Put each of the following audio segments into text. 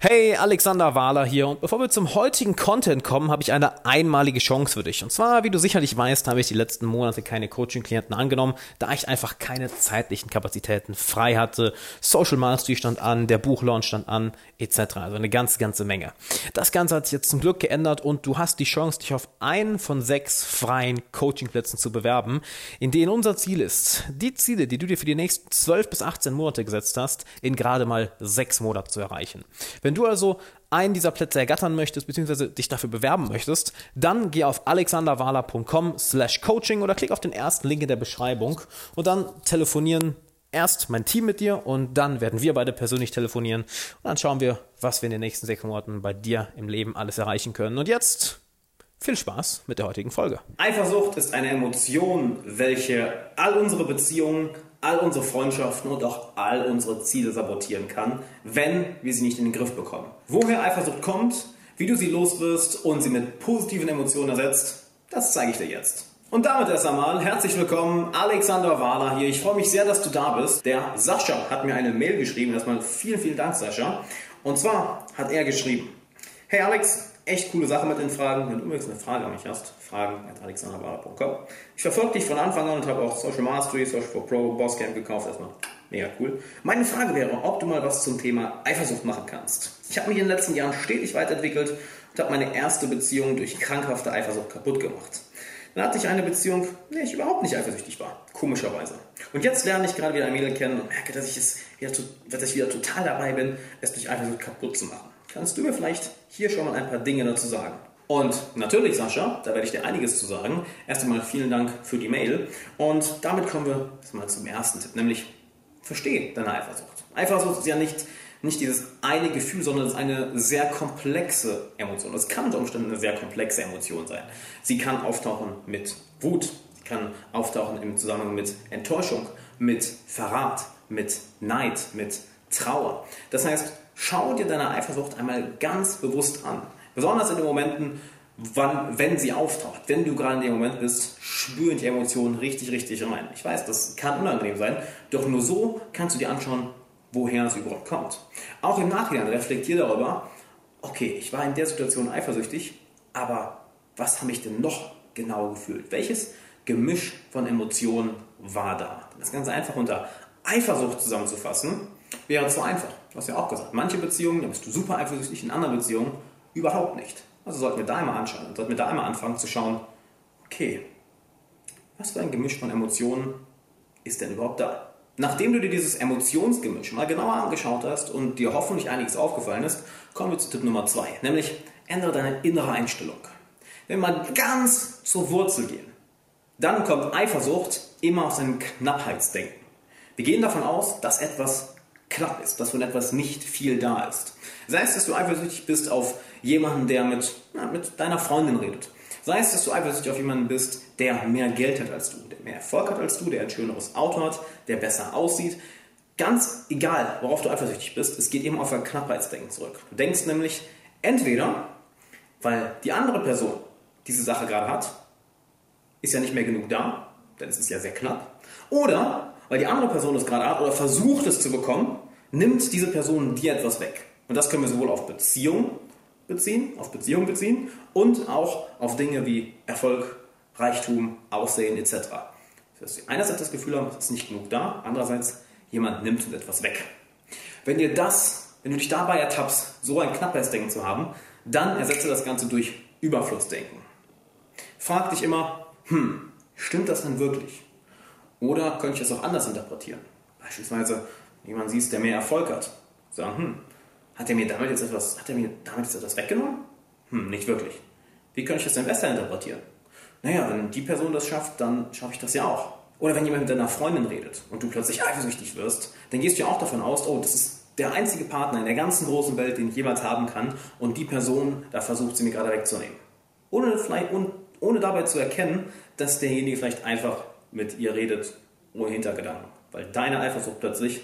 Hey, Alexander Wahler hier und bevor wir zum heutigen Content kommen, habe ich eine einmalige Chance für dich. Und zwar, wie du sicherlich weißt, habe ich die letzten Monate keine Coaching-Klienten angenommen, da ich einfach keine zeitlichen Kapazitäten frei hatte. Social Mastery stand an, der Buchlaunch stand an, etc. Also eine ganze, ganze Menge. Das Ganze hat sich jetzt zum Glück geändert und du hast die Chance, dich auf einen von sechs freien Coaching-Plätzen zu bewerben, in denen unser Ziel ist, die Ziele, die du dir für die nächsten 12 bis 18 Monate gesetzt hast, in gerade mal sechs Monaten zu erreichen. Wenn du also einen dieser Plätze ergattern möchtest, beziehungsweise dich dafür bewerben möchtest, dann geh auf alexanderwala.com slash coaching oder klick auf den ersten Link in der Beschreibung und dann telefonieren erst mein Team mit dir und dann werden wir beide persönlich telefonieren und dann schauen wir, was wir in den nächsten sechs Monaten bei dir im Leben alles erreichen können. Und jetzt viel Spaß mit der heutigen Folge. Eifersucht ist eine Emotion, welche all unsere Beziehungen all unsere Freundschaften und auch all unsere Ziele sabotieren kann, wenn wir sie nicht in den Griff bekommen. Woher Eifersucht kommt, wie du sie loswirst und sie mit positiven Emotionen ersetzt, das zeige ich dir jetzt. Und damit erst einmal herzlich willkommen, Alexander Wahler hier. Ich freue mich sehr, dass du da bist. Der Sascha hat mir eine Mail geschrieben. Erstmal vielen, vielen Dank, Sascha. Und zwar hat er geschrieben, Hey Alex, echt coole Sache mit den Fragen. Wenn du übrigens eine Frage an mich hast, fragen at alexanderbara.com. Ich verfolge dich von Anfang an und habe auch Social Mastery, Social for Pro, Bosscamp gekauft. Erstmal mega cool. Meine Frage wäre, ob du mal was zum Thema Eifersucht machen kannst. Ich habe mich in den letzten Jahren stetig weiterentwickelt und habe meine erste Beziehung durch krankhafte Eifersucht kaputt gemacht. Dann hatte ich eine Beziehung, in der ich überhaupt nicht eifersüchtig war. Komischerweise. Und jetzt lerne ich gerade wieder ein Mädel kennen und merke, dass ich, es wieder, dass ich wieder total dabei bin, es durch Eifersucht kaputt zu machen. Kannst du mir vielleicht hier schon mal ein paar Dinge dazu sagen? Und natürlich, Sascha, da werde ich dir einiges zu sagen. Erst einmal vielen Dank für die Mail. Und damit kommen wir mal zum ersten Tipp, nämlich verstehe deine Eifersucht. Eifersucht ist ja nicht, nicht dieses eine Gefühl, sondern es ist eine sehr komplexe Emotion. Es kann unter Umständen eine sehr komplexe Emotion sein. Sie kann auftauchen mit Wut, sie kann auftauchen im Zusammenhang mit Enttäuschung, mit Verrat, mit Neid, mit Trauer. Das heißt, schau dir deine Eifersucht einmal ganz bewusst an. Besonders in den Momenten, wann, wenn sie auftaucht, wenn du gerade in dem Moment bist, spüren die Emotionen richtig, richtig rein. Ich weiß, das kann unangenehm sein, doch nur so kannst du dir anschauen, woher sie überhaupt kommt. Auch im Nachhinein reflektier darüber, okay, ich war in der Situation eifersüchtig, aber was habe ich denn noch genau gefühlt? Welches Gemisch von Emotionen war da? Das Ganze einfach unter Eifersucht zusammenzufassen, wäre zu einfach. Du hast ja auch gesagt, manche Beziehungen, da bist du super eifersüchtig, in anderen Beziehungen Überhaupt nicht. Also sollten wir da einmal anschauen, sollten wir da einmal anfangen zu schauen, okay, was für ein Gemisch von Emotionen ist denn überhaupt da? Nachdem du dir dieses Emotionsgemisch mal genauer angeschaut hast und dir hoffentlich einiges aufgefallen ist, kommen wir zu Tipp Nummer zwei, nämlich ändere deine innere Einstellung. Wenn wir mal ganz zur Wurzel gehen, dann kommt Eifersucht immer aus einem Knappheitsdenken. Wir gehen davon aus, dass etwas knapp ist, dass von etwas nicht viel da ist. Sei es, dass du eifersüchtig bist auf jemanden, der mit, na, mit deiner Freundin redet. Sei es, dass du eifersüchtig auf jemanden bist, der mehr Geld hat als du, der mehr Erfolg hat als du, der ein schöneres Auto hat, der besser aussieht. Ganz egal, worauf du eifersüchtig bist, es geht eben auf ein Knappheitsdenken zurück. Du denkst nämlich, entweder, weil die andere Person diese Sache gerade hat, ist ja nicht mehr genug da, denn es ist ja sehr knapp, oder weil die andere Person es gerade hat oder versucht es zu bekommen, nimmt diese Person dir etwas weg. Und das können wir sowohl auf Beziehungen beziehen, auf Beziehungen beziehen und auch auf Dinge wie Erfolg, Reichtum, Aussehen etc. Das heißt, einerseits das Gefühl haben, es ist nicht genug da, andererseits jemand nimmt uns etwas weg. Wenn dir das, wenn du dich dabei ertappst, so ein Knappheitsdenken zu haben, dann ersetze das Ganze durch Überflussdenken. Frag dich immer, hm, stimmt das denn wirklich? Oder könnte ich das auch anders interpretieren? Beispielsweise, jemand siehst, der mehr Erfolg hat. Sagen, hm, hat er mir damit jetzt etwas, hat er mir damit jetzt etwas weggenommen? Hm, nicht wirklich. Wie könnte ich das denn besser interpretieren? Naja, wenn die Person das schafft, dann schaffe ich das ja auch. Oder wenn jemand mit deiner Freundin redet und du plötzlich eifersüchtig wirst, dann gehst du ja auch davon aus, oh, das ist der einzige Partner in der ganzen großen Welt, den ich jemals haben kann und die Person, da versucht sie mir gerade wegzunehmen. Ohne, vielleicht, ohne dabei zu erkennen, dass derjenige vielleicht einfach mit ihr redet, ohne Hintergedanken. Weil deine Eifersucht plötzlich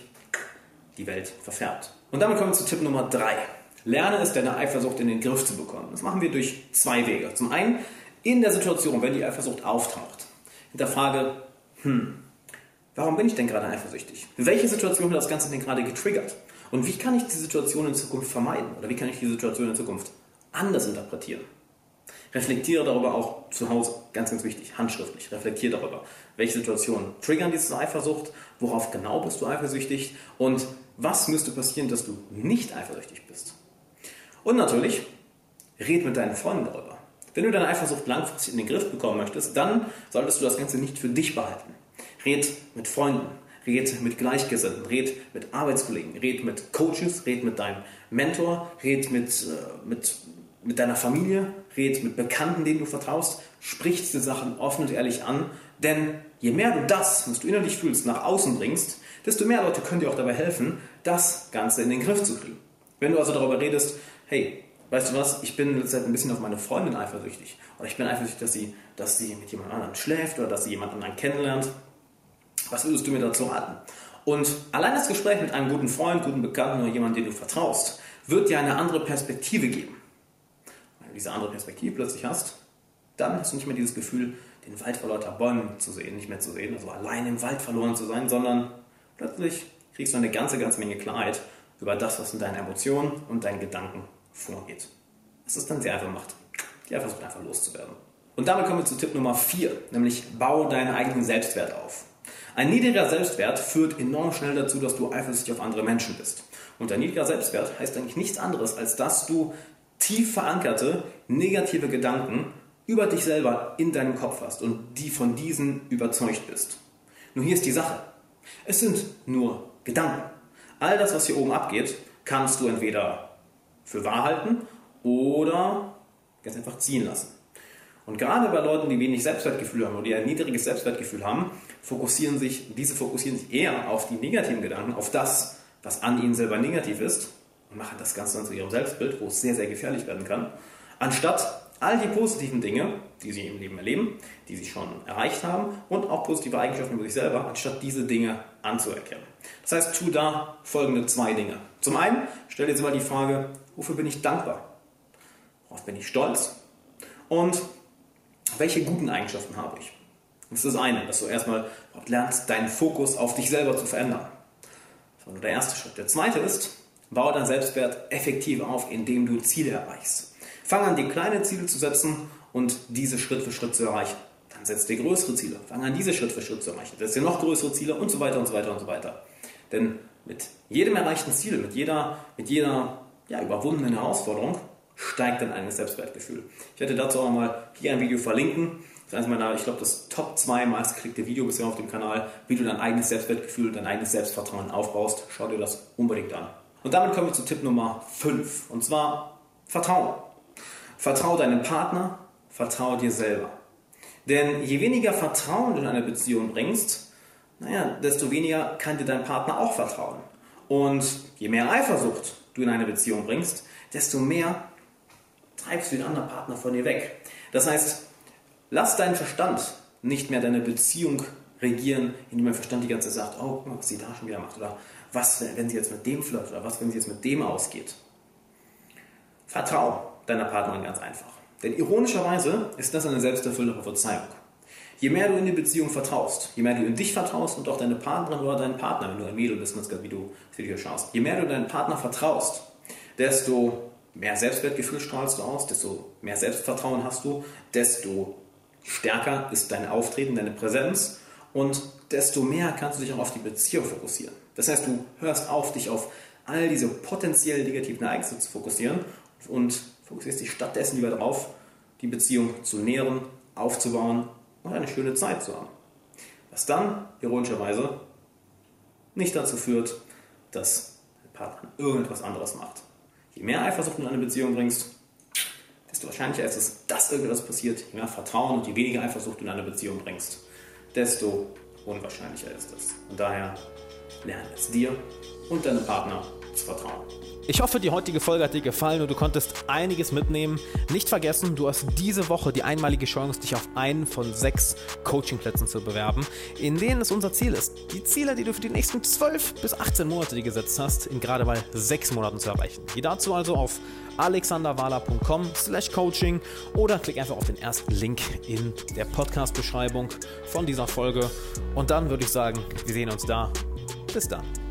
die Welt verfärbt. Und damit kommen wir zu Tipp Nummer 3. Lerne es, deine Eifersucht in den Griff zu bekommen. Das machen wir durch zwei Wege. Zum einen in der Situation, wenn die Eifersucht auftaucht. Hinterfrage, hm, warum bin ich denn gerade eifersüchtig? Welche Situation hat das Ganze denn gerade getriggert? Und wie kann ich die Situation in Zukunft vermeiden? Oder wie kann ich die Situation in Zukunft anders interpretieren? Reflektiere darüber auch zu Hause, ganz, ganz wichtig, handschriftlich. Reflektiere darüber, welche Situationen triggern diese Eifersucht, worauf genau bist du eifersüchtig und was müsste passieren, dass du nicht eifersüchtig bist. Und natürlich, red mit deinen Freunden darüber. Wenn du deine Eifersucht langfristig in den Griff bekommen möchtest, dann solltest du das Ganze nicht für dich behalten. Red mit Freunden, red mit Gleichgesinnten, red mit Arbeitskollegen, red mit Coaches, red mit deinem Mentor, red mit, äh, mit, mit deiner Familie, red mit Bekannten, denen du vertraust, sprich diese Sachen offen und ehrlich an, denn je mehr du das, was du innerlich fühlst, nach außen bringst, desto mehr Leute können dir auch dabei helfen, das Ganze in den Griff zu kriegen. Wenn du also darüber redest, hey, weißt du was, ich bin in letzter Zeit ein bisschen auf meine Freundin eifersüchtig. Oder ich bin eifersüchtig, dass sie, dass sie mit jemand anderem schläft oder dass sie jemand anderen kennenlernt. Was würdest du mir dazu raten? Und allein das Gespräch mit einem guten Freund, guten Bekannten oder jemandem, den du vertraust, wird dir eine andere Perspektive geben. Wenn du diese andere Perspektive plötzlich hast, dann hast du nicht mehr dieses Gefühl, den Wald vor lauter Bäumen zu sehen, nicht mehr zu sehen, also allein im Wald verloren zu sein, sondern plötzlich kriegst du eine ganze, ganze Menge Klarheit über das, was in deinen Emotionen und deinen Gedanken vorgeht. Es dann sehr einfach macht, die Eifersucht einfach loszuwerden. Und damit kommen wir zu Tipp Nummer 4, nämlich baue deinen eigenen Selbstwert auf. Ein niedriger Selbstwert führt enorm schnell dazu, dass du eifersüchtig auf andere Menschen bist. Und ein niedriger Selbstwert heißt eigentlich nichts anderes, als dass du tief verankerte negative Gedanken über dich selber in deinem Kopf hast und die von diesen überzeugt bist. Nur hier ist die Sache. Es sind nur Gedanken. All das, was hier oben abgeht, kannst du entweder für wahr halten oder ganz einfach ziehen lassen. Und gerade bei Leuten, die wenig Selbstwertgefühl haben oder die ein niedriges Selbstwertgefühl haben, fokussieren sich, diese fokussieren sich eher auf die negativen Gedanken, auf das, was an ihnen selber negativ ist und machen das Ganze dann zu ihrem Selbstbild, wo es sehr, sehr gefährlich werden kann, anstatt all die positiven Dinge, die sie im Leben erleben, die sie schon erreicht haben und auch positive Eigenschaften über sich selber, anstatt diese Dinge anzuerkennen. Das heißt, tu da folgende zwei Dinge. Zum einen, stell dir mal die Frage, wofür bin ich dankbar? Worauf bin ich stolz? Und welche guten Eigenschaften habe ich? Das ist das eine, dass du erstmal lernst, deinen Fokus auf dich selber zu verändern. Das war nur der erste Schritt. Der zweite ist, baue deinen Selbstwert effektiv auf, indem du Ziele erreichst. Fang an, dir kleine Ziele zu setzen und diese Schritt für Schritt zu erreichen. Dann setz dir größere Ziele. Fang an, diese Schritt für Schritt zu erreichen. Setz dir noch größere Ziele und so weiter und so weiter und so weiter. Denn mit jedem erreichten Ziel, mit jeder, mit jeder ja, überwundenen Herausforderung steigt dein eigenes Selbstwertgefühl. Ich werde dazu auch mal hier ein Video verlinken. Das ist eines meiner, ich glaube, das Top 2 meistgeklickte Video bisher auf dem Kanal, wie du dein eigenes Selbstwertgefühl, dein eigenes Selbstvertrauen aufbaust. Schau dir das unbedingt an. Und damit kommen wir zu Tipp Nummer 5. Und zwar Vertrauen. Vertraue deinem Partner, vertraue dir selber. Denn je weniger Vertrauen du in eine Beziehung bringst, naja, desto weniger kann dir dein Partner auch vertrauen. Und je mehr Eifersucht du in eine Beziehung bringst, desto mehr treibst du den anderen Partner von dir weg. Das heißt, lass deinen Verstand nicht mehr deine Beziehung regieren, indem dein Verstand die ganze Zeit sagt, oh, guck mal, was sie da schon wieder macht. Oder was, wenn sie jetzt mit dem flirtet, oder was, wenn sie jetzt mit dem ausgeht. Vertrau deiner Partnerin ganz einfach. Denn ironischerweise ist das eine selbsterfüllende Prophezeiung. Je mehr du in die Beziehung vertraust, je mehr du in dich vertraust und auch deine Partnerin oder deinen Partner, wenn du ein Mädel bist, wie du das Video schaust, je mehr du deinen Partner vertraust, desto mehr Selbstwertgefühl strahlst du aus, desto mehr Selbstvertrauen hast du, desto stärker ist dein Auftreten, deine Präsenz und desto mehr kannst du dich auch auf die Beziehung fokussieren. Das heißt, du hörst auf, dich auf all diese potenziell negativen Ereignisse zu fokussieren und fokussierst dich stattdessen lieber darauf, die Beziehung zu nähren, aufzubauen und eine schöne Zeit zu haben. Was dann, ironischerweise, nicht dazu führt, dass der Partner irgendetwas anderes macht. Je mehr Eifersucht in eine Beziehung bringst, desto wahrscheinlicher ist es, dass irgendetwas passiert. Je mehr Vertrauen und je weniger Eifersucht du in eine Beziehung bringst, desto unwahrscheinlicher ist es. Und daher lerne es dir und deinem Partner zu vertrauen. Ich hoffe, die heutige Folge hat dir gefallen und du konntest einiges mitnehmen. Nicht vergessen, du hast diese Woche die einmalige Chance, dich auf einen von sechs Coachingplätzen zu bewerben, in denen es unser Ziel ist, die Ziele, die du für die nächsten 12 bis 18 Monate dir gesetzt hast, in gerade mal sechs Monaten zu erreichen. Geh dazu also auf alexanderwala.com slash coaching oder klick einfach auf den ersten Link in der Podcast-Beschreibung von dieser Folge und dann würde ich sagen, wir sehen uns da. Bis dann.